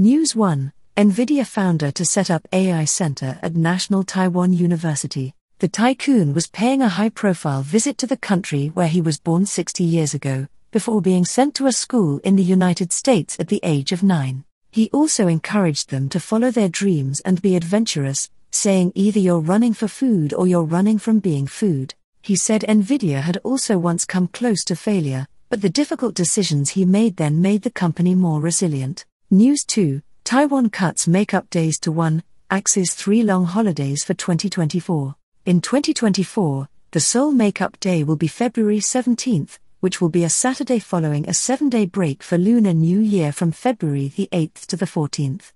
News 1 NVIDIA founder to set up AI Center at National Taiwan University. The tycoon was paying a high profile visit to the country where he was born 60 years ago, before being sent to a school in the United States at the age of nine. He also encouraged them to follow their dreams and be adventurous, saying either you're running for food or you're running from being food. He said Nvidia had also once come close to failure, but the difficult decisions he made then made the company more resilient. News 2 Taiwan cuts makeup days to one, axes three long holidays for 2024. In 2024, the sole Makeup Day will be February 17th, which will be a Saturday following a seven day break for Lunar New Year from February the 8th to the 14th.